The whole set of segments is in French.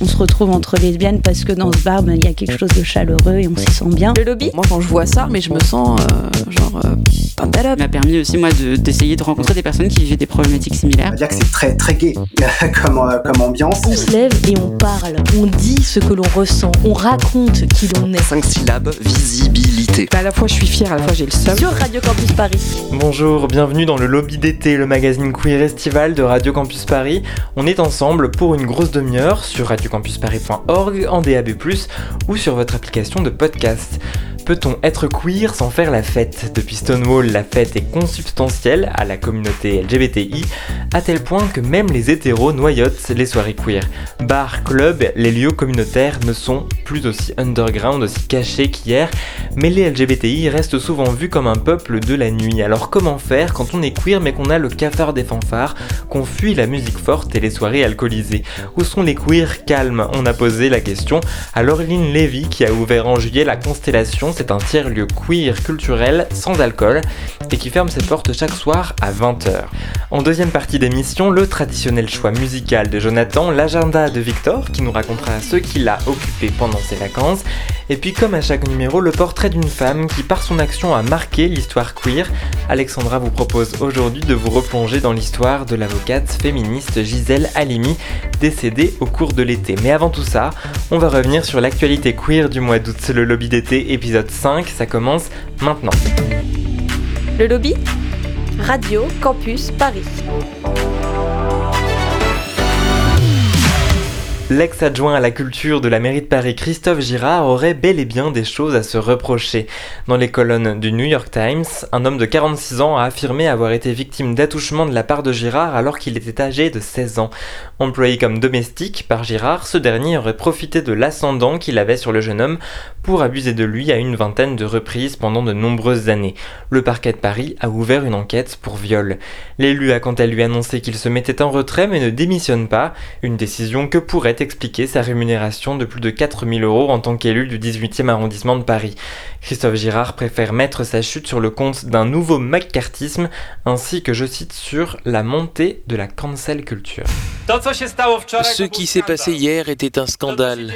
on se retrouve entre lesbiennes parce que dans ce bar, ben, il y a quelque chose de chaleureux et on s'y sent bien. Le lobby Moi, quand je vois ça, mais je me sens euh, genre euh, Ça m'a permis aussi, moi, d'essayer de, rencontrer des personnes qui vivaient des problématiques similaires. On va dire que c'est très, très gay comme, euh, comme ambiance. On se lève et on parle, on dit ce que l'on ressent, on raconte qui l'on est. Cinq syllabes, visibilité. à la fois je suis fière, à la fois j'ai le seum. Sur Radio Campus Paris. Bonjour, bienvenue dans le lobby d'été, le magazine queer estival de Radio Campus Paris. On est ensemble pour une grosse demi-heure sur radiocampusparis.org, en DAB+, ou sur votre application de podcast. Peut-on être queer sans faire la fête Depuis Stonewall, la fête est consubstantielle à la communauté LGBTI, à tel point que même les hétéros noyotent les soirées queer. Bars, clubs, les lieux communautaires ne sont plus aussi underground, aussi cachés qu'hier, mais les LGBTI restent souvent vus comme un peuple de la nuit. Alors comment faire quand on est queer mais qu'on a le cafard des fanfares, qu'on fuit la musique forte et les soirées alcoolisées Où sont les queers? Calmes On a posé la question à Laureline Levy qui a ouvert en juillet la Constellation c'est un tiers-lieu queer culturel sans alcool et qui ferme ses portes chaque soir à 20h. En deuxième partie d'émission, le traditionnel choix musical de Jonathan, l'agenda de Victor qui nous racontera ce qu'il a occupé pendant ses vacances, et puis comme à chaque numéro, le portrait d'une femme qui par son action a marqué l'histoire queer. Alexandra vous propose aujourd'hui de vous replonger dans l'histoire de l'avocate féministe Gisèle Halimi, décédée au cours de l'été. Mais avant tout ça, on va revenir sur l'actualité queer du mois d'août, le lobby d'été épisode 5, ça commence maintenant. Le lobby? Radio Campus Paris. L'ex-adjoint à la culture de la mairie de Paris, Christophe Girard, aurait bel et bien des choses à se reprocher. Dans les colonnes du New York Times, un homme de 46 ans a affirmé avoir été victime d'attouchement de la part de Girard alors qu'il était âgé de 16 ans. Employé comme domestique par Girard, ce dernier aurait profité de l'ascendant qu'il avait sur le jeune homme pour abuser de lui à une vingtaine de reprises pendant de nombreuses années. Le parquet de Paris a ouvert une enquête pour viol. L'élu a quant à lui annoncé qu'il se mettait en retrait mais ne démissionne pas, une décision que pourrait expliquer sa rémunération de plus de 4000 euros en tant qu'élu du 18e arrondissement de Paris. Christophe Girard préfère mettre sa chute sur le compte d'un nouveau McCarthyisme, ainsi que je cite sur la montée de la cancel culture. Ce qui s'est passé hier était un scandale.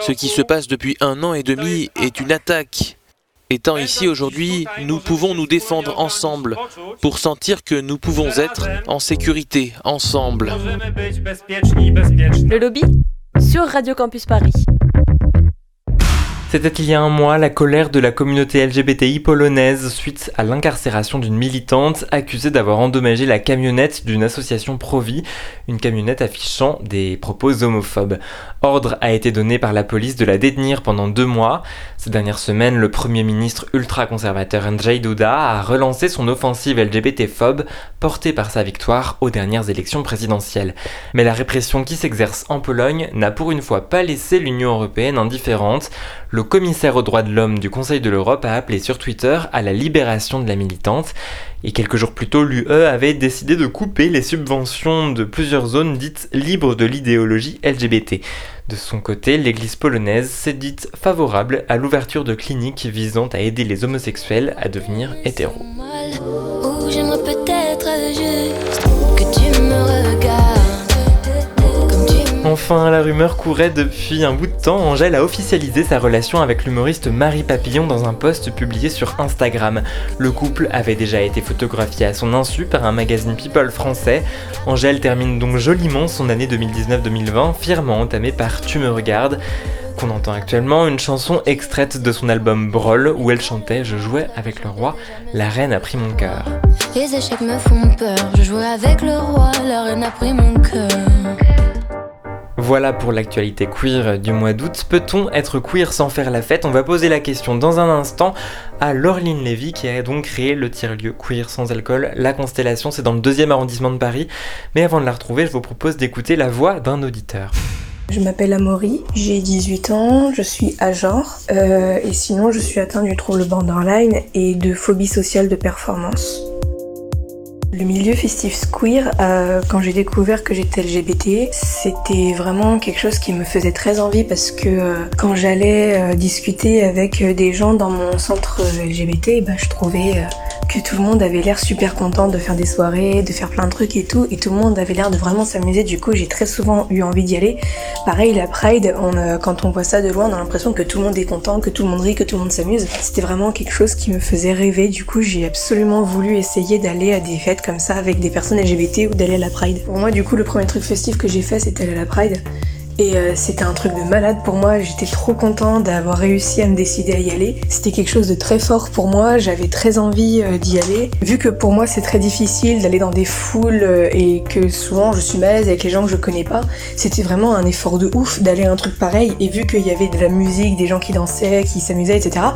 Ce qui se passe depuis un an et demi est une attaque. Étant ici aujourd'hui, nous pouvons nous défendre ensemble pour sentir que nous pouvons être en sécurité ensemble. Le lobby sur Radio Campus Paris. C'était il y a un mois la colère de la communauté LGBTI polonaise suite à l'incarcération d'une militante accusée d'avoir endommagé la camionnette d'une association pro-vie, une camionnette affichant des propos homophobes. Ordre a été donné par la police de la détenir pendant deux mois. Ces dernières semaines, le premier ministre ultra-conservateur Andrzej Duda a relancé son offensive LGBT-phobe portée par sa victoire aux dernières élections présidentielles. Mais la répression qui s'exerce en Pologne n'a pour une fois pas laissé l'Union européenne indifférente le commissaire aux droits de l'homme du Conseil de l'Europe a appelé sur Twitter à la libération de la militante. Et quelques jours plus tôt, l'UE avait décidé de couper les subventions de plusieurs zones dites libres de l'idéologie LGBT. De son côté, l'église polonaise s'est dite favorable à l'ouverture de cliniques visant à aider les homosexuels à devenir hétéros. Enfin, la rumeur courait depuis un bout de temps. Angèle a officialisé sa relation avec l'humoriste Marie Papillon dans un post publié sur Instagram. Le couple avait déjà été photographié à son insu par un magazine People français. Angèle termine donc joliment son année 2019-2020, fièrement entamée par Tu me regardes qu'on entend actuellement, une chanson extraite de son album Brawl où elle chantait Je jouais avec le roi, la reine a pris mon cœur. Les échecs me font peur, je jouais avec le roi, la reine a pris mon cœur. Voilà pour l'actualité queer du mois d'août. Peut-on être queer sans faire la fête? On va poser la question dans un instant à Laureline Lévy qui a donc créé le tiers-lieu queer sans alcool. La Constellation, c'est dans le deuxième arrondissement de Paris. Mais avant de la retrouver, je vous propose d'écouter la voix d'un auditeur. Je m'appelle Amaury, j'ai 18 ans, je suis à genre euh, et sinon je suis atteint du trouble borderline et de phobie sociale de performance. Le milieu festif queer, euh, quand j'ai découvert que j'étais LGBT, c'était vraiment quelque chose qui me faisait très envie parce que euh, quand j'allais euh, discuter avec des gens dans mon centre LGBT, bah, je trouvais que tout le monde avait l'air super content de faire des soirées, de faire plein de trucs et tout, et tout le monde avait l'air de vraiment s'amuser. Du coup, j'ai très souvent eu envie d'y aller. Pareil, la Pride, on, quand on voit ça de loin, on a l'impression que tout le monde est content, que tout le monde rit, que tout le monde s'amuse. C'était vraiment quelque chose qui me faisait rêver. Du coup, j'ai absolument voulu essayer d'aller à des fêtes comme ça avec des personnes LGBT ou d'aller à la Pride. Pour moi, du coup, le premier truc festif que j'ai fait, c'était aller à la Pride. Et euh, c'était un truc de malade pour moi, j'étais trop contente d'avoir réussi à me décider à y aller. C'était quelque chose de très fort pour moi, j'avais très envie euh, d'y aller. Vu que pour moi c'est très difficile d'aller dans des foules euh, et que souvent je suis mal avec les gens que je connais pas, c'était vraiment un effort de ouf d'aller à un truc pareil. Et vu qu'il y avait de la musique, des gens qui dansaient, qui s'amusaient, etc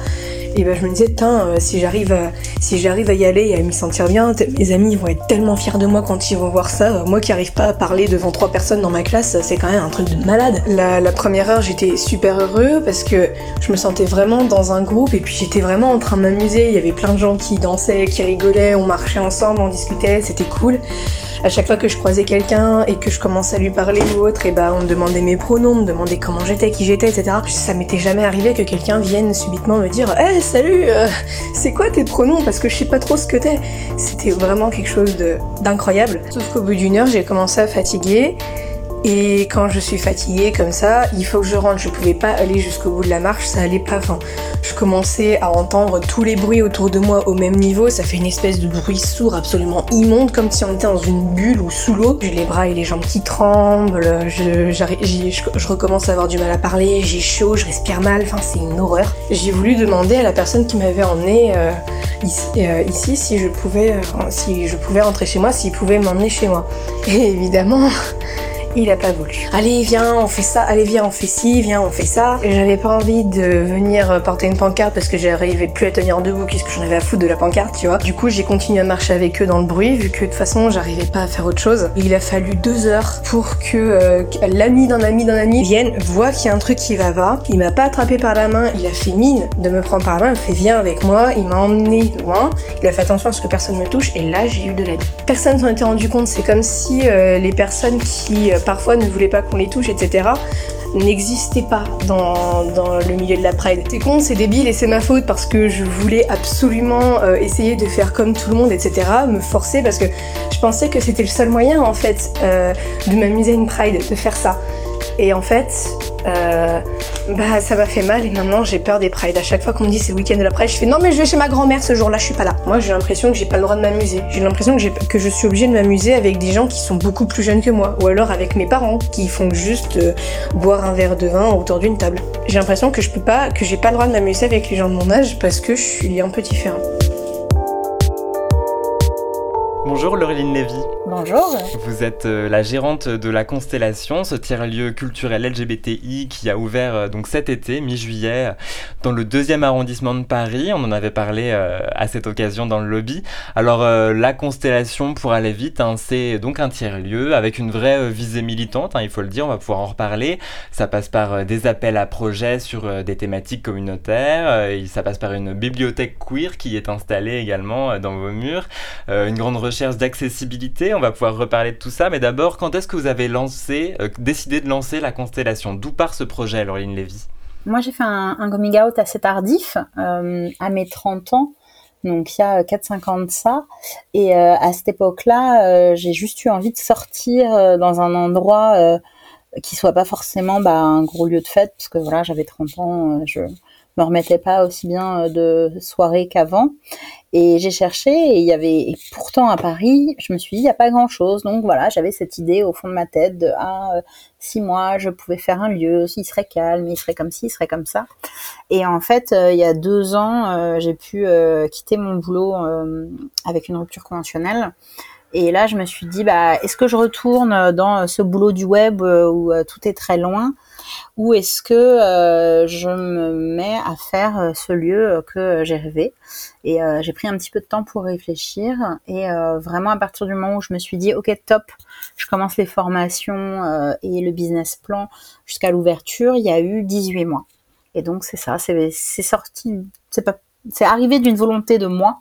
et ben je me disais tiens euh, si j'arrive à, si j'arrive à y aller et à m'y sentir bien mes amis vont être tellement fiers de moi quand ils vont voir ça. Moi qui arrive pas à parler devant trois personnes dans ma classe c'est quand même un truc de malade. La, la première heure j'étais super heureux parce que je me sentais vraiment dans un groupe et puis j'étais vraiment en train de m'amuser. Il y avait plein de gens qui dansaient qui rigolaient on marchait ensemble on discutait c'était cool à chaque fois que je croisais quelqu'un et que je commençais à lui parler ou autre, et bah on me demandait mes pronoms, on me demandait comment j'étais, qui j'étais, etc. Ça m'était jamais arrivé que quelqu'un vienne subitement me dire Hey salut, euh, c'est quoi tes pronoms? Parce que je sais pas trop ce que t'es. C'était vraiment quelque chose d'incroyable. Sauf qu'au bout d'une heure, j'ai commencé à fatiguer et quand je suis fatiguée comme ça, il faut que je rentre. Je pouvais pas aller jusqu'au bout de la marche, ça allait pas. Enfin, je commençais à entendre tous les bruits autour de moi au même niveau. Ça fait une espèce de bruit sourd absolument immonde, comme si on était dans une bulle ou sous l'eau. J'ai les bras et les jambes qui tremblent. Je, recommence à avoir du mal à parler. J'ai chaud, je respire mal. Enfin, c'est une horreur. J'ai voulu demander à la personne qui m'avait emmené euh, euh, ici, si je pouvais, euh, si je pouvais rentrer chez moi, s'il pouvait m'emmener chez moi. Et évidemment il a pas voulu. Allez, viens, on fait ça, allez, viens, on fait ci, viens, on fait ça. J'avais pas envie de venir porter une pancarte parce que j'arrivais plus à tenir debout, qu'est-ce que j'en avais à foutre de la pancarte, tu vois. Du coup, j'ai continué à marcher avec eux dans le bruit, vu que de toute façon, j'arrivais pas à faire autre chose. Il a fallu deux heures pour que euh, l'ami d'un ami d'un ami vienne, voit qu'il y a un truc qui va pas. Il m'a pas attrapé par la main, il a fait mine de me prendre par la main, il fait viens avec moi, il m'a emmené loin, il a fait attention à ce que personne me touche, et là, j'ai eu de l'aide. Personne s'en était rendu compte, c'est comme si euh, les personnes qui euh, parfois ne voulaient pas qu'on les touche, etc., n'existaient pas dans, le milieu de la Pride. C'est con, c'est débile et c'est ma faute parce que je voulais absolument euh, essayer de faire comme tout le monde, etc., me forcer parce que je pensais que c'était le seul moyen en fait euh, de m'amuser à une Pride, de faire ça. Et en fait, euh, bah ça m'a fait mal et maintenant j'ai peur des prides. À chaque fois qu'on me dit c'est le week-end de la pride, je fais non mais je vais chez ma grand-mère ce jour-là, je suis pas là. Moi j'ai l'impression que j'ai pas le droit de m'amuser. J'ai l'impression que, je suis obligée de m'amuser avec des gens qui sont beaucoup plus jeunes que moi. Ou alors avec mes parents qui font juste euh, boire un verre de vin autour d'une table. J'ai l'impression que je peux pas, que j'ai pas le droit de m'amuser avec les gens de mon âge parce que je suis un peu différent. Bonjour Laureline Lévy. Bonjour. Vous êtes euh, la gérante de la Constellation, ce tiers-lieu culturel LGBTI qui a ouvert euh, donc cet été, mi-juillet, dans le deuxième arrondissement de Paris. On en avait parlé euh, à cette occasion dans le lobby. Alors la Constellation, pour aller vite, hein, c'est donc un tiers-lieu avec une vraie visée militante, hein, il faut le dire, on va pouvoir en reparler. Ça passe par des appels à projets sur des thématiques communautaires, ça passe par une bibliothèque queer qui est installée également dans vos murs, une grande recherche d'accessibilité, on va pouvoir reparler de tout ça, mais d'abord, quand est-ce que vous avez euh, décidé de lancer la constellation? D'où part ce projet, Laureline Lévy? Moi, j'ai fait un, coming out assez tardif, euh, à mes 30 ans, donc il y a 4-5 ans de ça, et euh, à cette époque-là, j'ai juste eu envie de sortir dans un endroit qui soit pas forcément bah, un gros lieu de fête, parce que voilà, j'avais 30 ans, je me remettais pas aussi bien de soirée qu'avant. Et j'ai cherché et il y avait pourtant à Paris, je me suis dit il n'y a pas grand chose. Donc voilà, j'avais cette idée au fond de ma tête de ah euh, si moi je pouvais faire un lieu, il serait calme, il serait comme ci, il serait comme ça. Et en fait, euh, il y a deux ans, euh, j'ai pu quitter mon boulot avec une rupture conventionnelle. Et là, je me suis dit, bah, est-ce que je retourne dans ce boulot du web où tout est très loin? Ou est-ce que euh, je me mets à faire euh, ce lieu que j'ai rêvé Et euh, j'ai pris un petit peu de temps pour réfléchir et vraiment à partir du moment où je me suis dit ok top, je commence les formations et le business plan jusqu'à l'ouverture, il y a eu 18 mois. Et donc c'est ça, c'est sorti, c'est pas, c'est arrivé d'une volonté de moi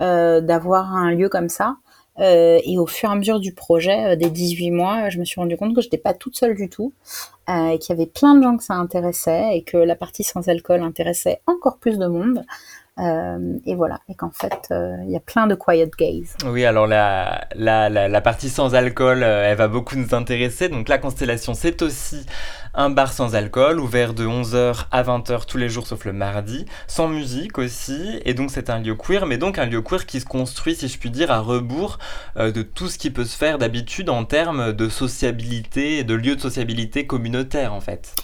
d'avoir un lieu comme ça. Et au fur et à mesure du projet, des 18 mois, je me suis rendu compte que je n'étais pas toute seule du tout, et qu'il y avait plein de gens que ça intéressait, et que la partie sans alcool intéressait encore plus de monde. Euh, et voilà, et qu'en fait, euh, il y a plein de quiet gays. Oui, alors la, la, la, partie sans alcool, euh, elle va beaucoup nous intéresser. Donc la Constellation, c'est aussi un bar sans alcool, ouvert de 11h à 20h tous les jours sauf le mardi, sans musique aussi, et donc c'est un lieu queer, mais donc un lieu queer qui se construit, si je puis dire, à rebours de tout ce qui peut se faire d'habitude en termes de sociabilité, de lieux de sociabilité communautaire en fait.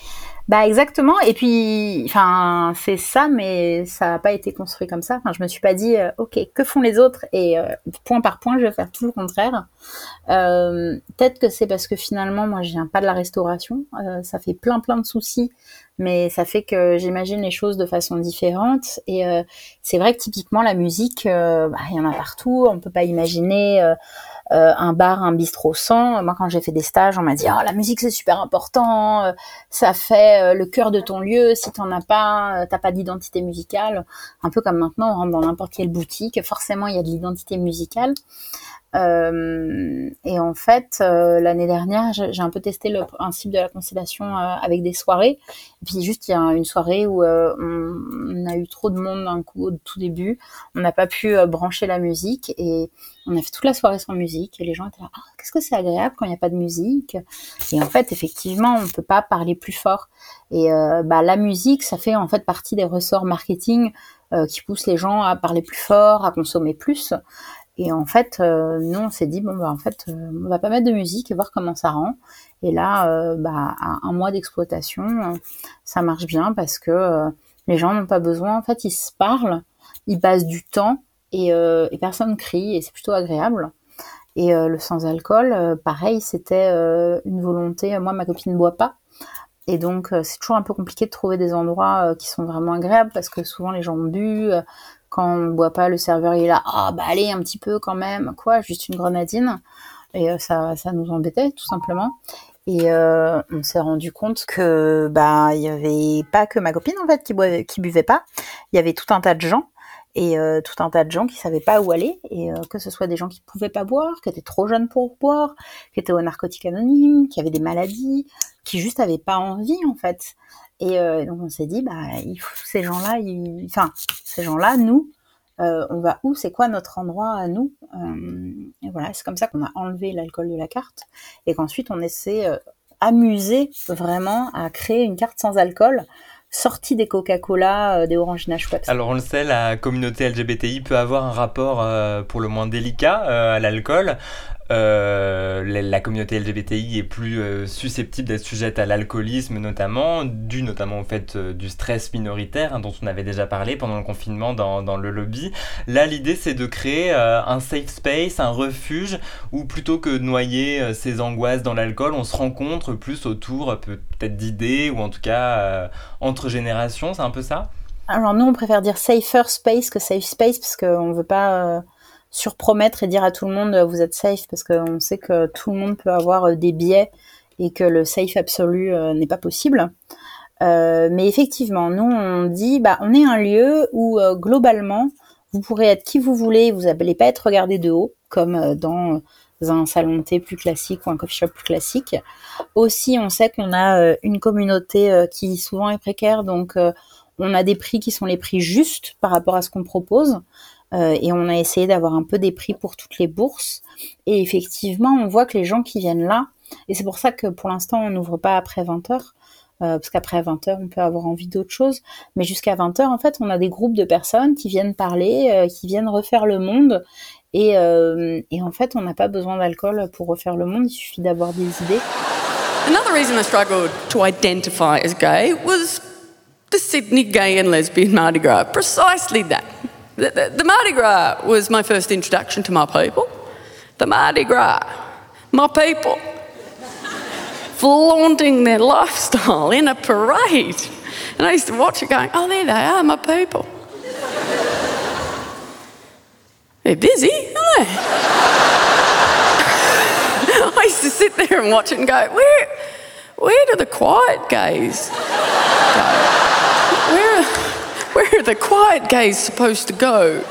Bah exactement. Et puis, enfin, c'est ça, mais ça n'a pas été construit comme ça. Enfin, je me suis pas dit, euh, ok, que font les autres Et euh, point par point, je vais faire tout le contraire. Euh, Peut-être que c'est parce que finalement, moi, je viens pas de la restauration. Euh, ça fait plein, plein de soucis, mais ça fait que j'imagine les choses de façon différente. Et c'est vrai que typiquement, la musique, bah, il y en a partout. On peut pas imaginer euh, un bar, un bistrot sans. Moi, quand j'ai fait des stages, on m'a dit oh la musique c'est super important, euh, ça fait euh, le cœur de ton lieu. Si t'en as pas, t'as pas d'identité musicale. Un peu comme maintenant, on rentre dans n'importe quelle boutique, forcément il y a de l'identité musicale. Euh, et en fait, euh, l'année dernière, j'ai un peu testé le principe de la constellation euh, avec des soirées. Et puis juste, il y a une soirée où on, a eu trop de monde d'un coup au tout début. On n'a pas pu brancher la musique et on a fait toute la soirée sans musique. Et les gens étaient là, ah, qu'est-ce que c'est agréable quand il n'y a pas de musique. Et en fait, effectivement, on peut pas parler plus fort. Et bah, la musique, ça fait en fait partie des ressorts marketing qui poussent les gens à parler plus fort, à consommer plus. Et en fait, euh, nous, on s'est dit, bon, bah, en fait, euh, on va pas mettre de musique et voir comment ça rend. Et là, euh, bah, à un mois d'exploitation, ça marche bien parce que les gens n'ont pas besoin. En fait, ils se parlent, ils passent du temps et, et personne crie et c'est plutôt agréable. Et le sans-alcool, pareil, c'était une volonté. Moi, ma copine ne boit pas. Et donc, c'est toujours un peu compliqué de trouver des endroits qui sont vraiment agréables parce que souvent les gens ont bu, quand on boit pas, le serveur il est là, ah bah allez un petit peu quand même, quoi, juste une grenadine. Et euh, ça, ça nous embêtait tout simplement. Et euh, on s'est rendu compte que bah il y avait pas que ma copine en fait qui buvait pas, il y avait tout un tas de gens et euh, tout un tas de gens qui savaient pas où aller et que ce soit des gens qui pouvaient pas boire, qui étaient trop jeunes pour boire, qui étaient aux narcotiques anonymes, qui avaient des maladies, qui juste avaient pas envie en fait. Et euh, donc on s'est dit, bah, ces gens-là, enfin, ces gens-là, nous, euh, on va où C'est quoi notre endroit à nous euh, Et voilà, c'est comme ça qu'on a enlevé l'alcool de la carte et qu'ensuite on essaie amuser vraiment à créer une carte sans alcool sortie des Coca-Cola, des Orangina Schweppes. Alors on le sait, la communauté LGBTI peut avoir un rapport pour le moins délicat à l'alcool. Euh, la communauté LGBTI est plus euh, susceptible d'être sujette à l'alcoolisme notamment, dû notamment au fait euh, du stress minoritaire hein, dont on avait déjà parlé pendant le confinement dans, dans le lobby. Là l'idée c'est de créer un safe space, un refuge où plutôt que de noyer ses angoisses dans l'alcool, on se rencontre plus autour peut-être d'idées ou en tout cas entre générations, c'est un peu ça? Alors nous, on préfère dire safer space que safe space parce qu'on ne veut pas surpromettre et dire à tout le monde vous êtes safe parce qu'on sait que tout le monde peut avoir euh, des biais et que le safe absolu euh, n'est pas possible. Euh, mais effectivement, nous on dit bah on est un lieu où globalement vous pourrez être qui vous voulez, vous n'allez pas être regardé de haut comme dans un salon de thé plus classique ou un coffee shop plus classique. Aussi, on sait qu'on a une communauté qui souvent est précaire, donc on a des prix qui sont les prix justes par rapport à ce qu'on propose. Euh, et on a essayé d'avoir un peu des prix pour toutes les bourses. Et effectivement, on voit que les gens qui viennent là, et c'est pour ça que pour l'instant, on n'ouvre pas après 20 heures, euh, parce qu'après 20 heures, on peut avoir envie d'autre chose. Mais jusqu'à 20 heures, en fait, on a des groupes de personnes qui viennent parler, euh, qui viennent refaire le monde. Et, et en fait, on n'a pas besoin d'alcool pour refaire le monde, il suffit d'avoir des idées. Another reason I struggled to identify as gay was the Sydney Gay and Lesbian Mardi Gras. Precisely that. The, the, the, Mardi Gras was my first introduction to my people. The Mardi Gras, my people, flaunting their lifestyle in a parade. And I used to watch it going, oh, there they are, my people. They're busy, aren't they? I used to sit there and watch it and go, where, where do the quiet gays go? Where where are the quiet gays supposed to go?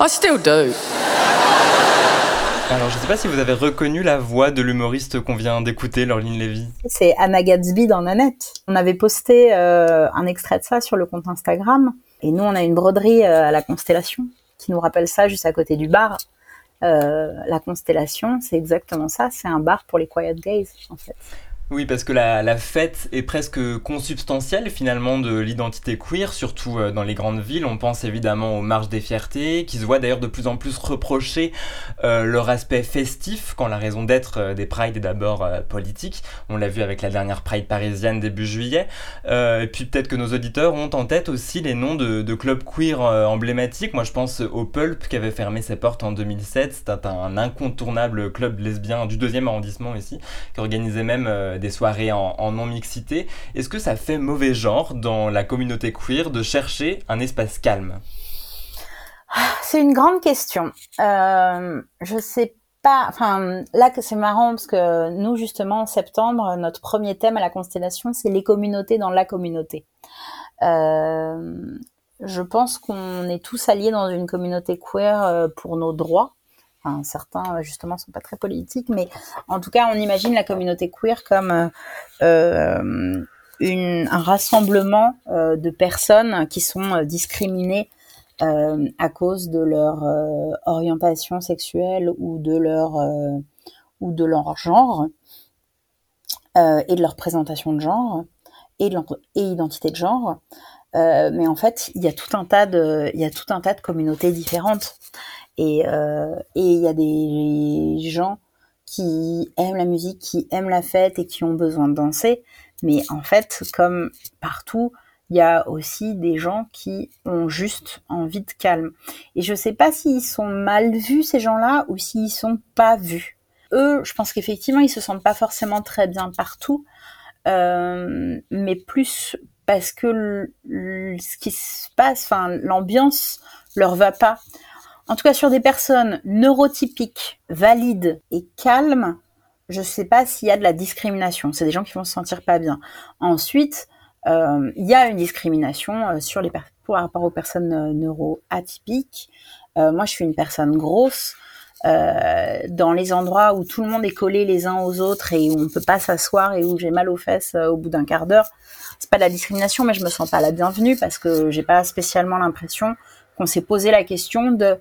I still do. Alors, je ne sais pas si vous avez reconnu la voix de l'humoriste qu'on vient d'écouter, Laureline Lévy. C'est Anna Gatsby dans Nanette. On avait posté euh, un extrait de ça sur le compte Instagram. Et nous, on a une broderie euh, à la Constellation qui nous rappelle ça juste à côté du bar. Euh, la Constellation, c'est exactement ça. C'est un bar pour les quiet gays, en fait. Oui, parce que la, fête est presque consubstantielle finalement de l'identité queer, surtout euh, dans les grandes villes. On pense évidemment aux marches des fiertés, qui se voient d'ailleurs de plus en plus reprocher euh, leur aspect festif, quand la raison d'être euh, des prides est d'abord politique. On l'a vu avec la dernière pride parisienne début juillet. Et puis peut-être que nos auditeurs ont en tête aussi les noms de, clubs queer emblématiques. Moi je pense au Pulp qui avait fermé ses portes en 2007. C'était un incontournable club lesbien du deuxième arrondissement ici, qui organisait même des soirées en, non-mixité. Est-ce que ça fait mauvais genre dans la communauté queer de chercher un espace calme? C'est une grande question. Euh, je sais pas. Enfin, là, c'est marrant parce que nous, justement, en septembre, notre premier thème à la constellation, c'est les communautés dans la communauté. Euh, je pense qu'on est tous alliés dans une communauté queer euh, pour nos droits. Certains justement sont pas très politiques, mais en tout cas, on imagine la communauté queer comme euh, une, un rassemblement euh, de personnes qui sont discriminées euh, à cause de leur euh, orientation sexuelle ou de leur genre et de leur présentation de genre et de et identité de genre. mais en fait, il y a tout un tas de communautés différentes. Et euh, et il y a des gens qui aiment la musique, qui aiment la fête et qui ont besoin de danser. Mais en fait, comme partout, il y a aussi des gens qui ont juste envie de calme. Et je sais pas s'ils sont mal vus ces gens-là ou s'ils sont pas vus. Eux, je pense qu'effectivement, ils se sentent pas forcément très bien partout, euh, mais plus parce que ce qui se passe, enfin l'ambiance leur va pas. En tout cas, sur des personnes neurotypiques, valides et calmes, je sais pas s'il y a de la discrimination. C'est des gens qui vont se sentir pas bien. Ensuite, euh, il y a une discrimination euh, sur les par rapport aux personnes euh, neuroatypiques. Moi, je suis une personne grosse. Dans les endroits où tout le monde est collé les uns aux autres et où on peut pas s'asseoir et où j'ai mal aux fesses au bout d'un quart d'heure, c'est pas de la discrimination, mais je me sens pas la bienvenue parce que j'ai pas spécialement l'impression qu'on s'est posé la question de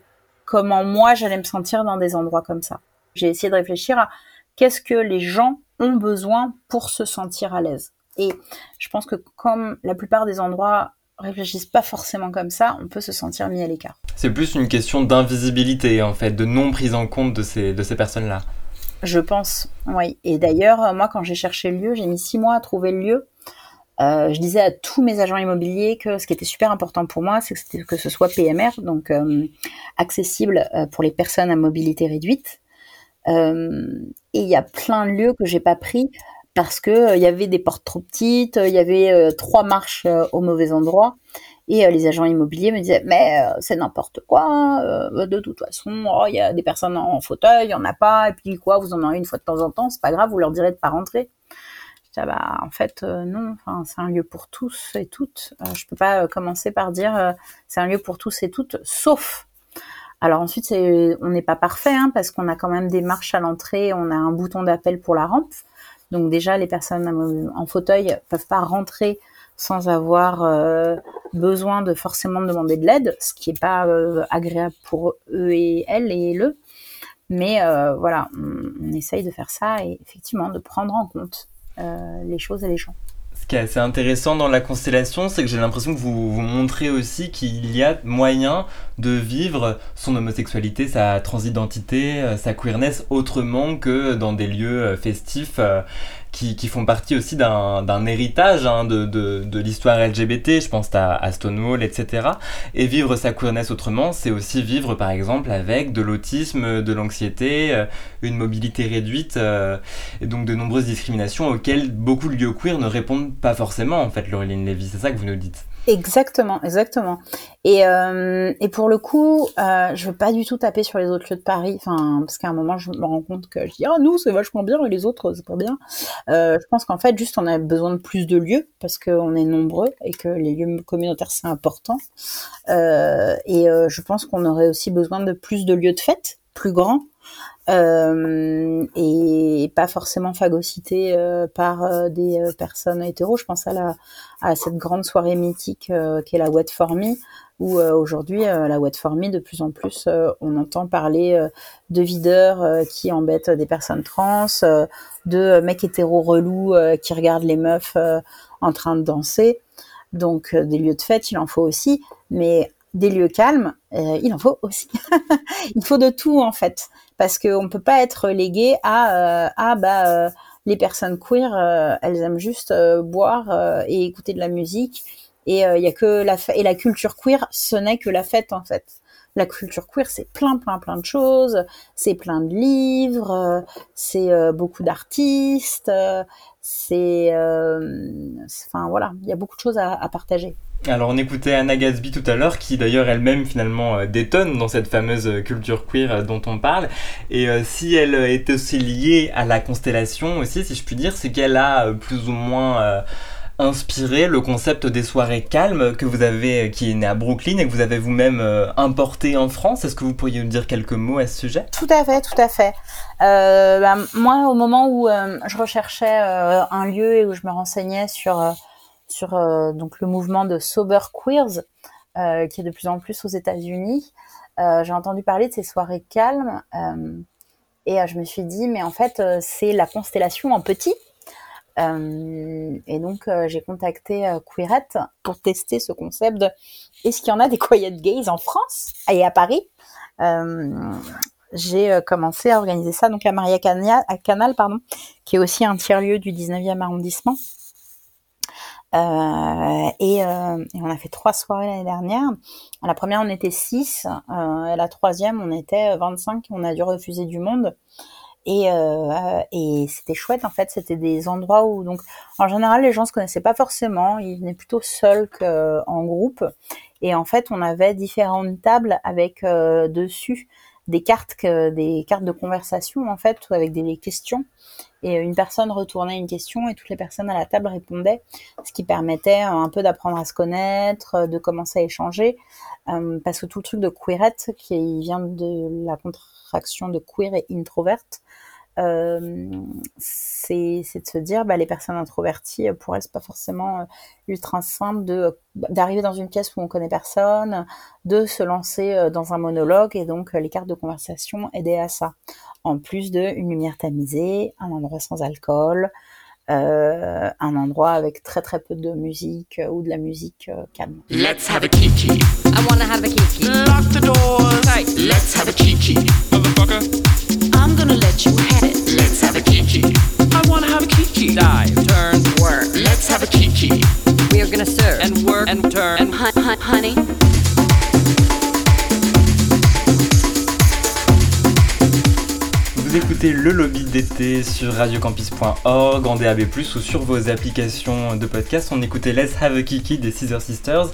comment moi j'allais me sentir dans des endroits comme ça. J'ai essayé de réfléchir à qu'est-ce que les gens ont besoin pour se sentir à l'aise. Et je pense que comme la plupart des endroits réfléchissent pas forcément comme ça, on peut se sentir mis à l'écart. C'est plus une question d'invisibilité en fait, de non prise en compte de ces, de ces personnes-là. Je pense, oui. Et d'ailleurs, moi quand j'ai cherché le lieu, j'ai mis six mois à trouver le lieu. Euh, je disais à tous mes agents immobiliers que ce qui était super important pour moi, c'est que, ce soit PMR, donc euh, accessible euh, pour les personnes à mobilité réduite. Et il y a plein de lieux que j'ai pas pris parce que il y avait des portes trop petites, il y avait trois marches au mauvais endroit. Et les agents immobiliers me disaient mais c'est n'importe quoi. de toute façon, il oh, y a des personnes en fauteuil, il y en a pas. Et puis quoi, vous en avez une fois de temps en temps, c'est pas grave, vous leur direz de pas rentrer. Ah bah, en fait, euh, non, c'est un lieu pour tous et toutes. Euh, je peux pas commencer par dire c'est un lieu pour tous et toutes, sauf. Alors ensuite, on n'est pas parfait hein, parce qu'on a quand même des marches à l'entrée, on a un bouton d'appel pour la rampe. Donc déjà, les personnes en fauteuil peuvent pas rentrer sans avoir euh, besoin de forcément demander de l'aide, ce qui est pas euh, agréable pour eux et elles et le. Mais euh, voilà, on, essaye de faire ça et effectivement de prendre en compte euh, les choses et les gens. Ce qui est assez intéressant dans la constellation, c'est que j'ai l'impression que vous, vous montrez aussi qu'il y a moyen de vivre son homosexualité, sa transidentité, sa queerness autrement que dans des lieux festifs qui, qui, font partie aussi d'un héritage hein, de, de, de l'histoire LGBT, je pense à, à, Stonewall, etc. Et vivre sa queerness autrement, c'est aussi vivre par exemple avec de l'autisme, de l'anxiété, une mobilité réduite, euh, et donc de nombreuses discriminations auxquelles beaucoup de lieux queer ne répondent pas forcément, en fait, Laureline Lévy, c'est ça que vous nous dites? Exactement, exactement. Et, euh, et pour le coup, euh, je veux pas du tout taper sur les autres lieux de Paris, enfin parce qu'à un moment je me rends compte que je dis ah nous c'est vachement bien et les autres c'est pas bien. Euh, je pense qu'en fait juste on a besoin de plus de lieux parce qu'on est nombreux et que les lieux communautaires c'est important. Euh, et je pense qu'on aurait aussi besoin de plus de lieux de fête, plus grands. Et pas forcément phagocyté par des personnes hétéros. Je pense à la à cette grande soirée mythique qui est la Wet For Me où aujourd'hui la Wet For Me de plus en plus on entend parler de videurs qui embêtent des personnes trans, de mecs hétéros relous qui regardent les meufs en train de danser. Donc des lieux de fête, il en faut aussi, mais des lieux calmes, euh, il en faut aussi. il faut de tout en fait, parce qu'on ne peut pas être légué à euh, ah bah euh, les personnes queer, elles aiment juste boire et écouter de la musique, et il y a que la et la culture queer, ce n'est que la fête en fait. La culture queer, c'est plein, plein, plein de choses. C'est plein de livres, c'est beaucoup d'artistes, c'est, enfin voilà, il y a beaucoup de choses à, à partager. Alors on écoutait Anna Gatsby tout à l'heure qui d'ailleurs elle-même finalement euh, détonne dans cette fameuse euh, culture queer euh, dont on parle et si elle est aussi liée à la constellation aussi si je puis dire c'est qu'elle a plus ou moins inspiré le concept des soirées calmes que vous avez qui est né à Brooklyn et que vous avez vous-même importé en France. Est-ce que vous pourriez nous dire quelques mots à ce sujet? Tout à fait, tout à fait. Bah, moi au moment où je recherchais un lieu et où je me renseignais sur sur euh, donc le mouvement de sober queers euh, qui est de plus en plus aux États-Unis. Euh, j'ai entendu parler de ces soirées calmes et je me suis dit mais en fait c'est la constellation en petit. et donc j'ai contacté Queerette pour tester ce concept de est-ce qu'il y en a des quiet gays en France et à Paris? J'ai commencé à organiser ça donc à Maria Canal, pardon, qui est aussi un tiers-lieu du 19e arrondissement. Euh, et, euh, on a fait trois soirées l'année dernière. la première, on était six. Euh, et la troisième, on était 25. On a dû refuser du monde. Et, euh, et c'était chouette en fait. C'était des endroits où donc en général les gens se connaissaient pas forcément. Ils venaient plutôt seuls qu'en groupe. Et en fait, on avait différentes tables avec dessus des cartes, des cartes de conversation en fait, avec des questions. Et une personne retournait une question et toutes les personnes à la table répondaient, ce qui permettait un peu d'apprendre à se connaître, de commencer à échanger. Euh, parce que tout le truc de queerette, qui vient de la contraction de queer et introverte, euh, c'est de se dire bah, les personnes introverties pour elles c'est pas forcément euh, ultra simple de d'arriver dans une pièce où on connaît personne de se lancer euh, dans un monologue et donc les cartes de conversation aidaient à ça en plus de une lumière tamisée un endroit sans alcool euh, un endroit avec très très peu de musique ou de la musique calme. Let's have a kiki. I wanna have a kiki. Lock the doors. Let's have a kiki. I'm gonna let you have kiki. I wanna have a kiki. Dive, turn, work. Let's have a kiki. We are gonna serve and work and turn and hun- hun- honey. Vous écoutez le lobby d'été sur radiocampus.org, en DAB+, ou sur vos applications de podcast. On écoutait Let's Have a Kiki des Caesar Sisters.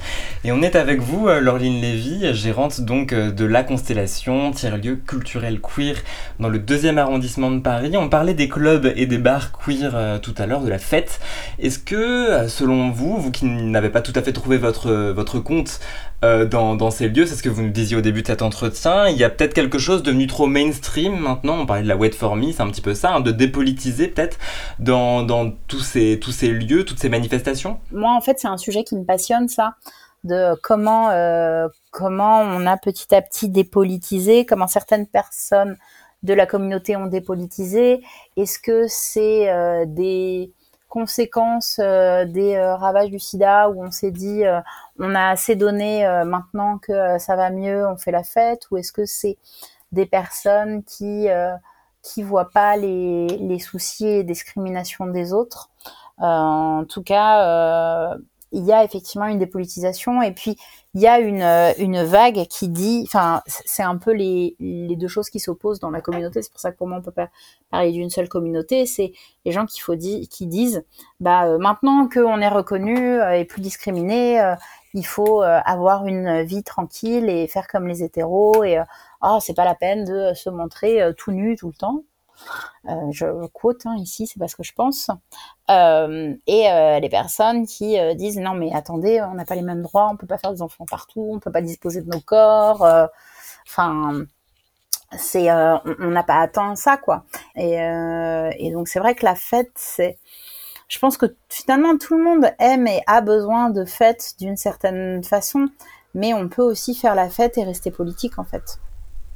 Et on est avec vous, euh, Laureline Lévy, gérante donc euh, de La Constellation, tiers-lieu culturel queer dans le deuxième arrondissement de Paris. On parlait des clubs et des bars queer euh, tout à l'heure, de la fête. Est-ce que, selon vous, vous qui n'avez pas tout à fait trouvé votre compte dans, dans, ces lieux, c'est ce que vous nous disiez au début de cet entretien, il y a peut-être quelque chose devenu trop mainstream maintenant, on parlait de la wet for me, c'est un petit peu ça, hein, de dépolitiser peut-être dans, tous, ces, lieux, toutes ces manifestations? Moi, en fait, c'est un sujet qui me passionne, ça, de comment, euh, comment on a petit à petit dépolitisé, comment certaines personnes de la communauté ont dépolitisé. Est-ce que c'est euh, des conséquences euh, des ravages du sida où on s'est dit on a assez donné maintenant que ça va mieux, on fait la fête ou est-ce que c'est des personnes qui qui voient pas les, les soucis et discriminations des autres? Euh, en tout cas, euh, il y a effectivement une dépolitisation et puis il y a une, une vague qui dit, enfin, c'est un peu les, les deux choses qui s'opposent dans la communauté. C'est pour ça que pour moi on peut pas parler d'une seule communauté. C'est les gens qui faut qui disent, bah euh, maintenant qu'on est reconnu et plus discriminé, il faut avoir une vie tranquille et faire comme les hétéros et oh c'est pas la peine de se montrer euh, tout nu tout le temps. Euh, je quote hein, ici, c'est pas ce que je pense. Euh, et les personnes qui disent non mais attendez, on n'a pas les mêmes droits, on peut pas faire des enfants partout, on peut pas disposer de nos corps. Enfin, c'est on n'a pas atteint ça quoi. Et, et donc c'est vrai que la fête, c'est je pense que finalement tout le monde aime et a besoin de fêtes d'une certaine façon, mais on peut aussi faire la fête et rester politique en fait.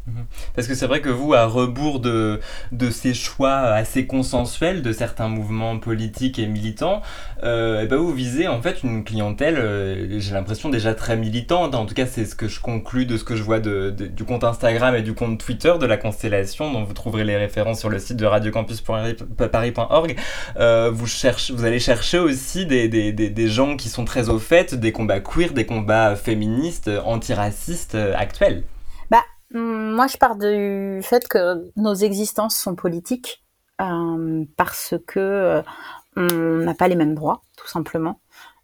Mhm. Parce que c'est vrai que vous, à rebours de, de ces choix assez consensuels de certains mouvements politiques et militants, euh, et ben vous visez en fait une clientèle, euh, j'ai l'impression déjà très militante. En tout cas, c'est ce que je conclus de ce que je vois du compte Instagram et du compte Twitter de la Constellation, dont vous trouverez les références sur le site de radiocampus.paris.org. Euh, vous, vous allez chercher aussi des, des, des, des gens qui sont très au fait des combats queer, des combats féministes, antiracistes actuels. Hmm, moi, je pars du fait que nos existences sont politiques euh, parce que euh, on n'a pas les mêmes droits, tout simplement.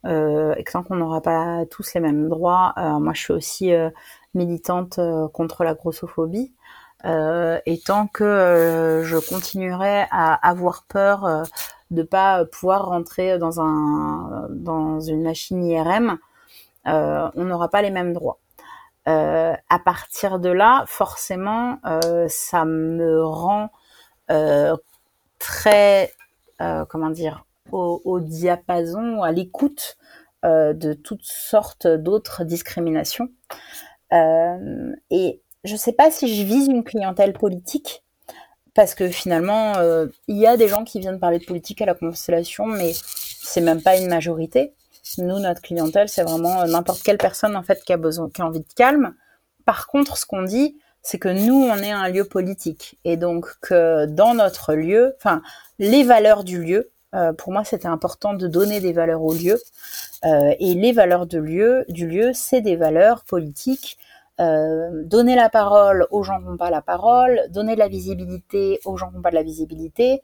Euh, et que tant qu'on n'aura pas tous les mêmes droits, moi, je suis aussi militante contre la grossophobie. et tant que je continuerai à avoir peur de pas pouvoir rentrer dans un dans une machine IRM, on n'aura pas les mêmes droits. Euh, à partir de là, forcément, euh, ça me rend euh, très, comment dire, au, diapason, à l'écoute de toutes sortes d'autres discriminations. et je ne sais pas si je vise une clientèle politique, parce que finalement, il y a des gens qui viennent parler de politique à la constellation, mais c'est même pas une majorité. Nous, notre clientèle, c'est vraiment euh, n'importe quelle personne en fait qui a besoin, qui a envie de calme. Par contre, ce qu'on dit, c'est que nous, on est un lieu politique et donc dans notre lieu, enfin, les valeurs du lieu. Euh, pour moi, c'était important de donner des valeurs au lieu. Euh, et les valeurs de lieu, du lieu, c'est des valeurs politiques. donner la parole aux gens qui n'ont pas la parole, donner de la visibilité aux gens qui n'ont pas de la visibilité,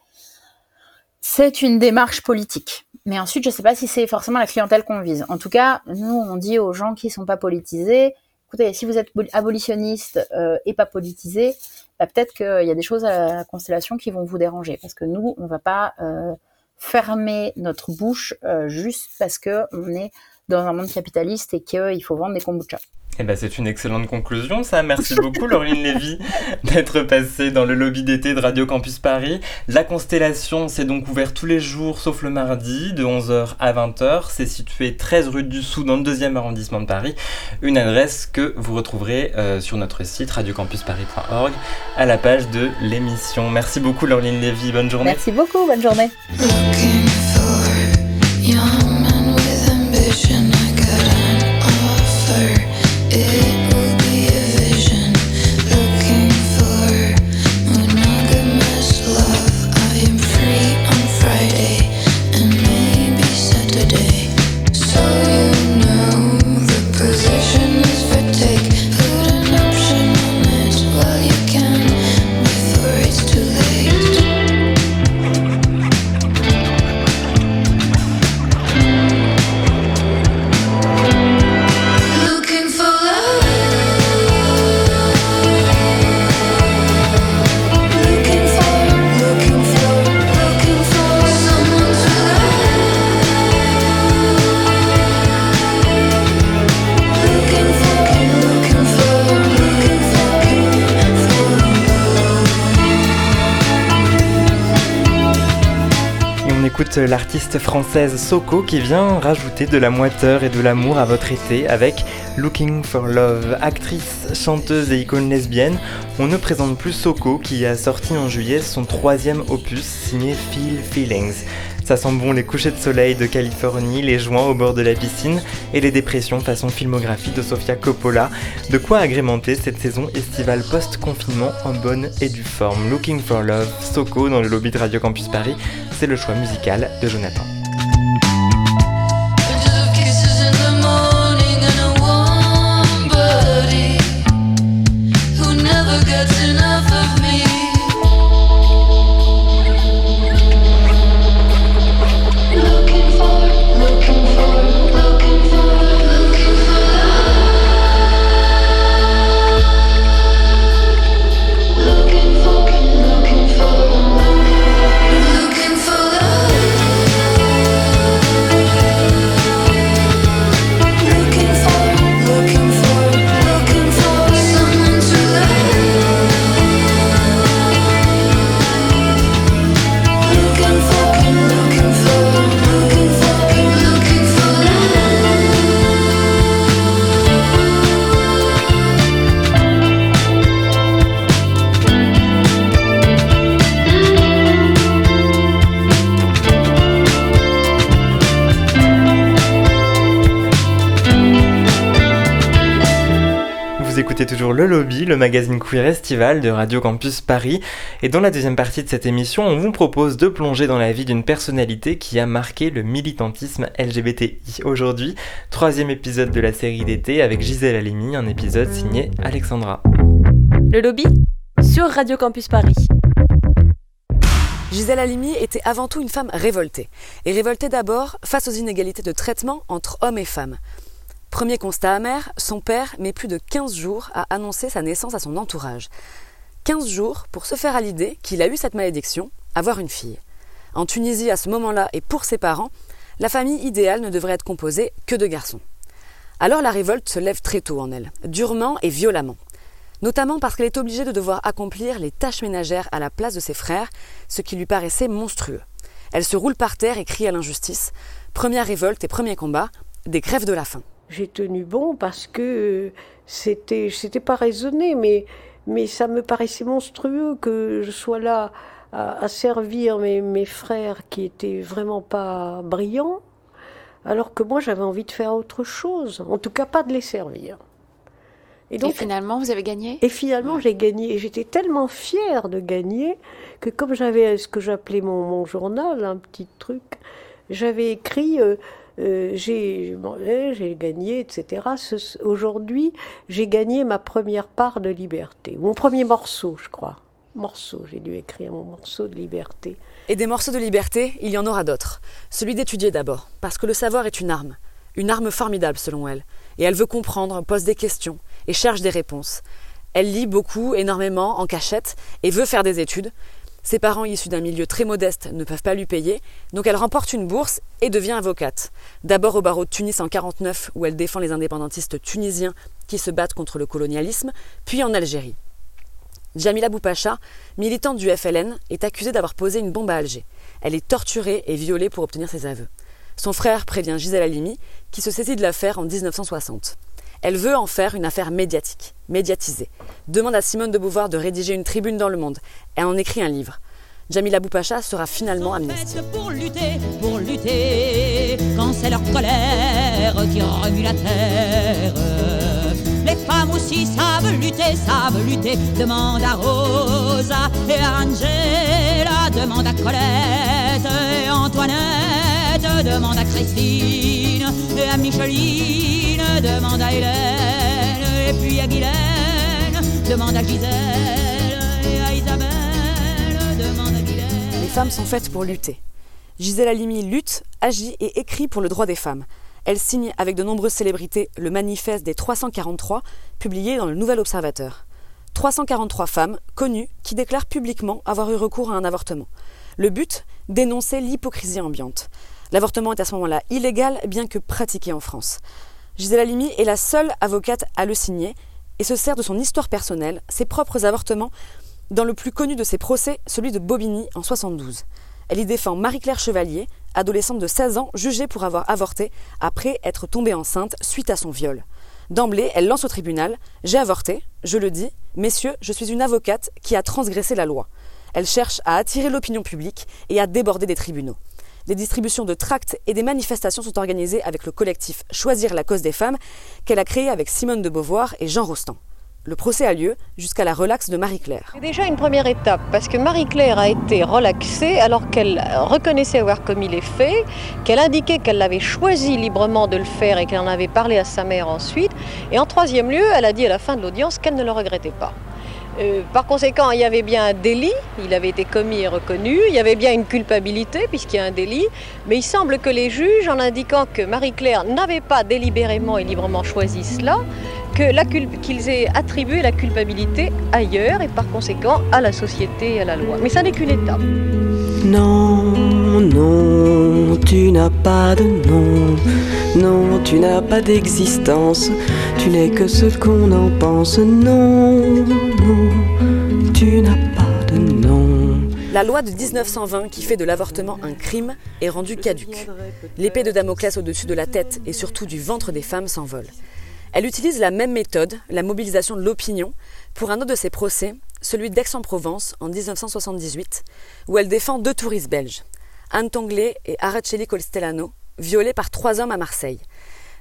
c'est une démarche politique. Mais ensuite, je ne sais pas si c'est forcément la clientèle qu'on vise. En tout cas, nous, on dit aux gens qui ne sont pas politisés, écoutez, si vous êtes abolitionniste euh, et pas politisé, bah, peut-être qu'il y a des choses à la constellation qui vont vous déranger. Parce que nous, on ne va pas euh, fermer notre bouche euh, juste parce qu'on est dans un monde capitaliste et qu'il faut vendre des kombucha. Eh ben, c'est une excellente conclusion, ça. Merci beaucoup, Laureline Lévy, d'être passée dans le lobby d'été de Radio Campus Paris. La Constellation, c'est donc ouvert tous les jours, sauf le mardi, de 11h à 20h. C'est situé 13 rue du Sou, dans le deuxième arrondissement de Paris. Une adresse que vous retrouverez euh, sur notre site radiocampusparis.org à la page de l'émission. Merci beaucoup, Laureline Lévy. Bonne journée. Merci beaucoup. Bonne journée. L'artiste française Soko qui vient rajouter de la moiteur et de l'amour à votre été avec Looking for Love. Actrice, chanteuse et icône lesbienne, on ne présente plus Soko qui a sorti en juillet son troisième opus signé Feel Feelings. Ça sent bon les couchers de soleil de Californie, les joints au bord de la piscine et les dépressions façon filmographie de Sofia Coppola. De quoi agrémenter cette saison estivale post-confinement en bonne et due forme. Looking for Love, Soko dans le lobby de Radio Campus Paris, c'est le choix musical de Jonathan. Toujours Le Lobby, le magazine queer estival de Radio Campus Paris. Et dans la deuxième partie de cette émission, on vous propose de plonger dans la vie d'une personnalité qui a marqué le militantisme LGBTI. Aujourd'hui, troisième épisode de la série d'été avec Gisèle Halimi, un épisode signé Alexandra. Le Lobby sur Radio Campus Paris. Gisèle Halimi était avant tout une femme révoltée. Et révoltée d'abord face aux inégalités de traitement entre hommes et femmes. Premier constat amer, son père met plus de 15 jours à annoncer sa naissance à son entourage. 15 jours pour se faire à l'idée qu'il a eu cette malédiction, avoir une fille. En Tunisie, à ce moment-là, et pour ses parents, la famille idéale ne devrait être composée que de garçons. Alors la révolte se lève très tôt en elle, durement et violemment. Notamment parce qu'elle est obligée de devoir accomplir les tâches ménagères à la place de ses frères, ce qui lui paraissait monstrueux. Elle se roule par terre et crie à l'injustice. Première révolte et premier combat, des grèves de la faim j'ai tenu bon parce que c'était, c'était pas raisonné, mais, mais ça me paraissait monstrueux que je sois là à, servir mes, mes, frères qui étaient vraiment pas brillants, alors que moi j'avais envie de faire autre chose, en tout cas pas de les servir. Et donc, finalement, vous avez gagné? Et finalement, j'ai gagné. Et j'étais tellement fière de gagner que comme j'avais ce que j'appelais mon, mon, journal, un petit truc, j'avais écrit euh, euh, j'ai gagné, etc. Aujourd'hui, j'ai gagné ma première part de liberté. Mon premier morceau, je crois. Morceau, j'ai dû écrire mon morceau de liberté. Et des morceaux de liberté, il y en aura d'autres. Celui d'étudier d'abord, parce que le savoir est une arme. Une arme formidable selon elle. Et elle veut comprendre, pose des questions et cherche des réponses. Elle lit beaucoup, énormément, en cachette, et veut faire des études. Ses parents issus d'un milieu très modeste ne peuvent pas lui payer, donc elle remporte une bourse et devient avocate. D'abord au barreau de Tunis en 49 où elle défend les indépendantistes tunisiens qui se battent contre le colonialisme, puis en Algérie. Jamila Boupacha, militante du FLN, est accusée d'avoir posé une bombe à Alger. Elle est torturée et violée pour obtenir ses aveux. Son frère prévient Gisèle Halimi, qui se saisit de l'affaire en 1960. Elle veut en faire une affaire médiatique, médiatisée. Demande à Simone de Beauvoir de rédiger une tribune dans le monde. Elle en écrit un livre. Jamila Boupacha sera finalement amnistiée. Pour lutter, pour lutter, quand c'est leur colère qui remue la terre. Les femmes aussi savent lutter, savent lutter. Demande à Rosa et à Angela, demande à Colette et Antoinette, demande à Christine Micheline demande à Hélène, et puis à demande à Gisèle, et à Isabelle. Les femmes sont faites pour lutter. Gisèle Halimi lutte, agit et écrit pour le droit des femmes. Elle signe avec de nombreuses célébrités le manifeste des 343, publié dans le Nouvel Observateur. 343 femmes connues qui déclarent publiquement avoir eu recours à un avortement. Le but Dénoncer l'hypocrisie ambiante. L'avortement est à ce moment-là illégal, bien que pratiqué en France. Gisèle Halimi est la seule avocate à le signer et se sert de son histoire personnelle, ses propres avortements, dans le plus connu de ses procès, celui de Bobigny en 72. Elle y défend Marie-Claire Chevalier, adolescente de 16 ans, jugée pour avoir avorté après être tombée enceinte suite à son viol. D'emblée, elle lance au tribunal J'ai avorté, je le dis, messieurs, je suis une avocate qui a transgressé la loi. Elle cherche à attirer l'opinion publique et à déborder des tribunaux. Des distributions de tracts et des manifestations sont organisées avec le collectif Choisir la cause des femmes qu'elle a créé avec Simone de Beauvoir et Jean Rostand. Le procès a lieu jusqu'à la relaxe de Marie-Claire. C'est déjà une première étape parce que Marie-Claire a été relaxée alors qu'elle reconnaissait avoir commis les faits, qu'elle indiquait qu'elle l'avait choisi librement de le faire et qu'elle en avait parlé à sa mère ensuite. Et en troisième lieu, elle a dit à la fin de l'audience qu'elle ne le regrettait pas. Euh, par conséquent, il y avait bien un délit, il avait été commis et reconnu, il y avait bien une culpabilité puisqu'il y a un délit, mais il semble que les juges, en indiquant que Marie-Claire n'avait pas délibérément et librement choisi cela, qu'ils aient attribué la culpabilité ailleurs et par conséquent à la société et à la loi. Mais ça n'est qu'une étape. Non, non, tu n'as pas de nom. Non, tu n'as pas d'existence. Tu n'es que ce qu'on en pense. Non, La loi de 1920 qui fait de l'avortement un crime est rendue caduque. L'épée de Damoclès au-dessus de la tête et surtout du ventre des femmes s'envole. Elle utilise la même méthode, la mobilisation de l'opinion, pour un autre de ses procès, celui d'Aix-en-Provence en 1978, où elle défend deux touristes belges, Anne Tonglé et Araceli Colstellano, violés par trois hommes à Marseille.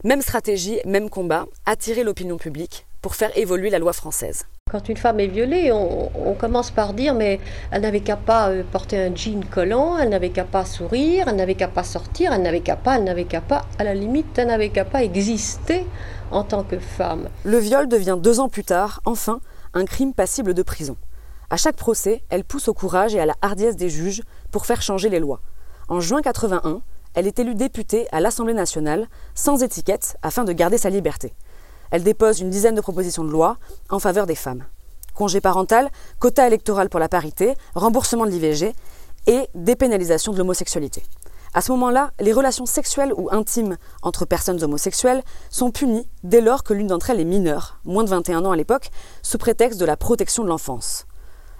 Même stratégie, même combat, attirer l'opinion publique, pour faire évoluer la loi française. Quand une femme est violée, on, commence par dire mais elle n'avait qu'à pas euh, porter un jean collant, elle n'avait qu'à pas sourire, elle n'avait qu'à pas sortir, elle n'avait qu'à pas, elle n'avait qu'à pas, à la limite, elle n'avait qu'à pas exister en tant que femme. Le viol devient deux ans plus tard, enfin, un crime passible de prison. À chaque procès, elle pousse au courage et à la hardiesse des juges pour faire changer les lois. En juin 81, elle est élue députée à l'Assemblée nationale, sans étiquette, afin de garder sa liberté. Elle dépose une dizaine de propositions de loi en faveur des femmes. Congé parental, quota électoral pour la parité, remboursement de l'IVG et dépénalisation de l'homosexualité. À ce moment-là, les relations sexuelles ou intimes entre personnes homosexuelles sont punies dès lors que l'une d'entre elles est mineure, moins de 21 ans à l'époque, sous prétexte de la protection de l'enfance.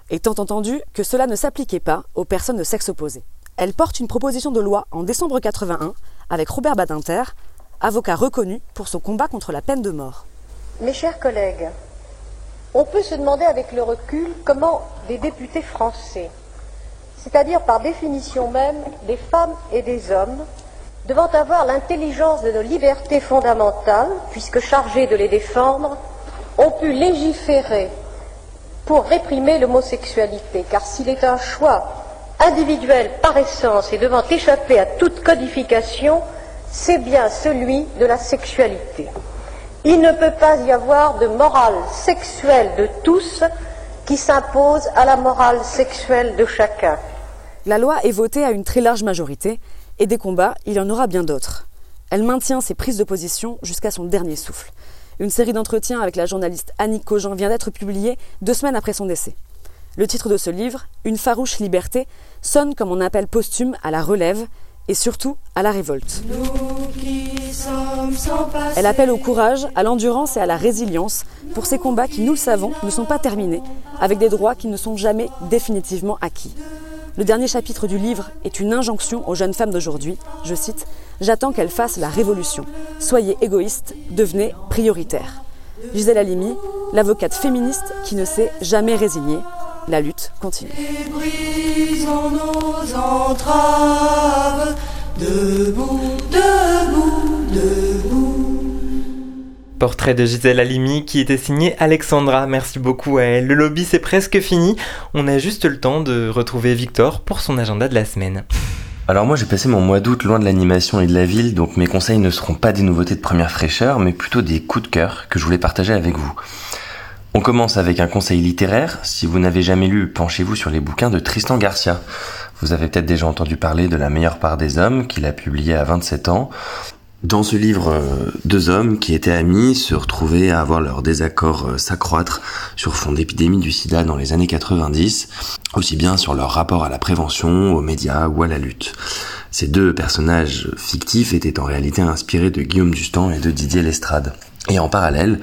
Étant entendu que cela ne s'appliquait pas aux personnes de sexe opposé. Elle porte une proposition de loi en décembre 81 avec Robert Badinter, avocat reconnu pour son combat contre la peine de mort. Mes chers collègues, on peut se demander avec le recul comment des députés français, c'est-à-dire par définition même des femmes et des hommes, devant avoir l'intelligence de nos libertés fondamentales, puisque chargés de les défendre, ont pu légiférer pour réprimer l'homosexualité, car s'il est un choix individuel par essence et devant échapper à toute codification, c'est bien celui de la sexualité. Il ne peut pas y avoir de morale sexuelle de tous qui s'impose à la morale sexuelle de chacun. La loi est votée à une très large majorité, et des combats, il y en aura bien d'autres. Elle maintient ses prises de position jusqu'à son dernier souffle. Une série d'entretiens avec la journaliste Annie Cogent vient d'être publiée deux semaines après son décès. Le titre de ce livre, Une farouche liberté, sonne comme un appel posthume à la relève et surtout à la révolte. Elle appelle au courage, à l'endurance et à la résilience pour ces combats qui, nous le savons, ne sont pas terminés, avec des droits qui ne sont jamais définitivement acquis. Le dernier chapitre du livre est une injonction aux jeunes femmes d'aujourd'hui. Je cite J'attends qu'elles fassent la révolution. Soyez égoïstes, devenez prioritaires. Gisèle Halimi, l'avocate féministe qui ne s'est jamais résignée, la lutte continue. nos entraves, debout, debout, debout. Portrait de Gisèle Halimi qui était signé Alexandra. Merci beaucoup à elle. Le lobby c'est presque fini. On a juste le temps de retrouver Victor pour son agenda de la semaine. Alors moi j'ai passé mon mois d'août loin de l'animation et de la ville, donc mes conseils ne seront pas des nouveautés de première fraîcheur, mais plutôt des coups de cœur que je voulais partager avec vous. On commence avec un conseil littéraire. Si vous n'avez jamais lu, penchez-vous sur les bouquins de Tristan Garcia. Vous avez peut-être déjà entendu parler de La meilleure part des hommes, qu'il a publié à 27 ans. Dans ce livre, euh, deux hommes qui étaient amis se retrouvaient à avoir leur désaccord euh, s'accroître sur fond d'épidémie du sida dans les années 90, aussi bien sur leur rapport à la prévention, aux médias ou à la lutte. Ces deux personnages fictifs étaient en réalité inspirés de Guillaume Dustan et de Didier Lestrade. Et en parallèle,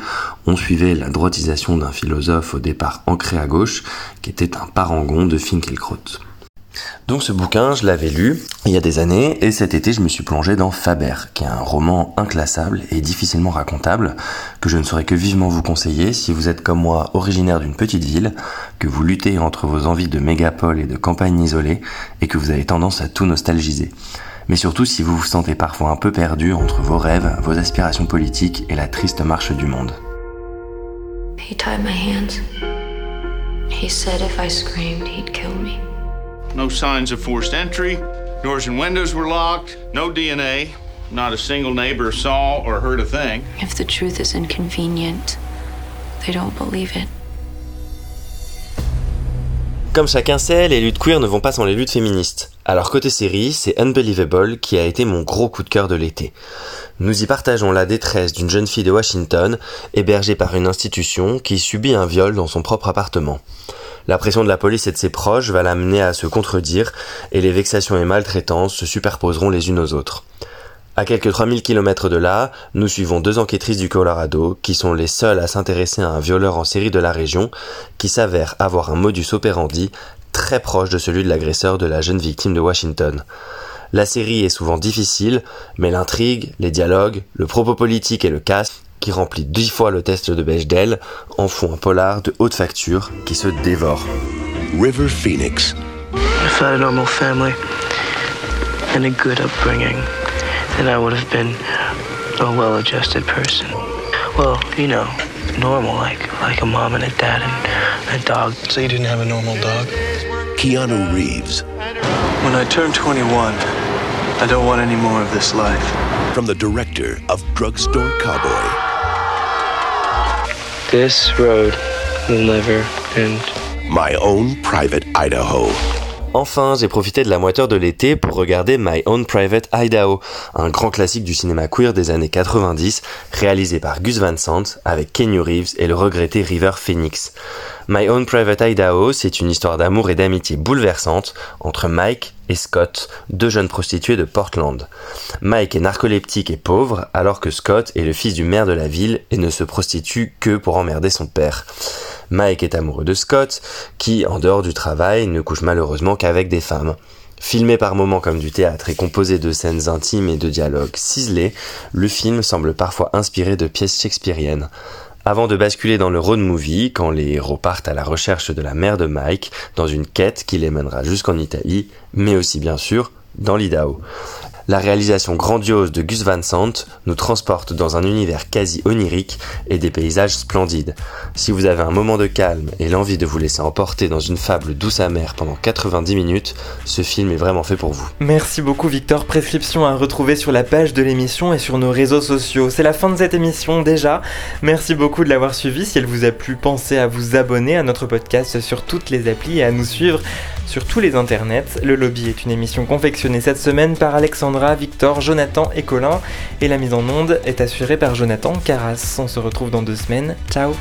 on suivait la droitisation d'un philosophe au départ ancré à gauche, qui était un parangon de Finkielkraut. Donc ce bouquin, je l'avais lu il y a des années, et cet été je me suis plongé dans Faber, qui est un roman inclassable et difficilement racontable, que je ne saurais que vivement vous conseiller si vous êtes comme moi originaire d'une petite ville, que vous luttez entre vos envies de mégapole et de campagne isolée, et que vous avez tendance à tout nostalgiser mais surtout si vous vous sentez parfois un peu perdu entre vos rêves, vos aspirations politiques et la triste marche du monde. He tied my hands. He said if I screamed, he'd kill me. No signs of forced entry. Doors and windows were locked. No DNA. Not a single neighbor saw or heard a thing. If the truth is inconvenient, they don't believe it. Comme chacun sait, les luttes queer ne vont pas sans les luttes féministes. Alors côté série, c'est Unbelievable qui a été mon gros coup de cœur de l'été. Nous y partageons la détresse d'une jeune fille de Washington, hébergée par une institution, qui subit un viol dans son propre appartement. La pression de la police et de ses proches va l'amener à se contredire, et les vexations et maltraitances se superposeront les unes aux autres. À quelques 3000 km de là, nous suivons deux enquêtrices du Colorado qui sont les seules à s'intéresser à un violeur en série de la région qui s'avère avoir un modus operandi très proche de celui de l'agresseur de la jeune victime de Washington. La série est souvent difficile, mais l'intrigue, les dialogues, le propos politique et le cast, qui remplit dix fois le test de Bechdel, en font un polar de haute facture qui se dévore. River Phoenix. a normal family and a good upbringing. then I would have been a well adjusted person. Well, you know, normal, like like a mom and a dad and a dog. So you didn't have a normal dog? Keanu Reeves. When I turn 21, I don't want any more of this life. From the director of Drugstore Cowboy. This road will never end. My Own Private Idaho. Enfin, j'ai profité de la moiteur de l'été pour regarder My Own Private Idaho, un grand classique du cinéma queer des années 90, réalisé par Gus Van Sant avec Kenny Reeves et le regretté River Phoenix. My Own Private Idaho, c'est une histoire d'amour et d'amitié bouleversante entre Mike et Scott, deux jeunes prostituées de Portland. Mike est narcoleptique et pauvre, alors que Scott est le fils du maire de la ville et ne se prostitue que pour emmerder son père. Mike est amoureux de Scott, qui, en dehors du travail, ne couche malheureusement qu'avec des femmes. Filmé par moments comme du théâtre et composé de scènes intimes et de dialogues ciselés, le film semble parfois inspiré de pièces shakespeariennes. Avant de basculer dans le road movie, quand les héros partent à la recherche de la mère de Mike, dans une quête qui les mènera jusqu'en Italie, mais aussi bien sûr dans l'Idaho. La réalisation grandiose de Gus Van Sant nous transporte dans un univers quasi onirique et des paysages splendides. Si vous avez un moment de calme et l'envie de vous laisser emporter dans une fable douce amère pendant 90 minutes, ce film est vraiment fait pour vous. Merci beaucoup Victor, prescription à retrouver sur la page de l'émission et sur nos réseaux sociaux. C'est la fin de cette émission déjà. Merci beaucoup de l'avoir suivi. Si elle vous a plu, pensez à vous abonner à notre podcast sur toutes les applis et à nous suivre sur tous les internets. Le lobby est une émission confectionnée cette semaine par Alexandra, Victor, Jonathan et Colin. Et la mise en onde est assurée par Jonathan Carras. On se retrouve dans deux semaines. Ciao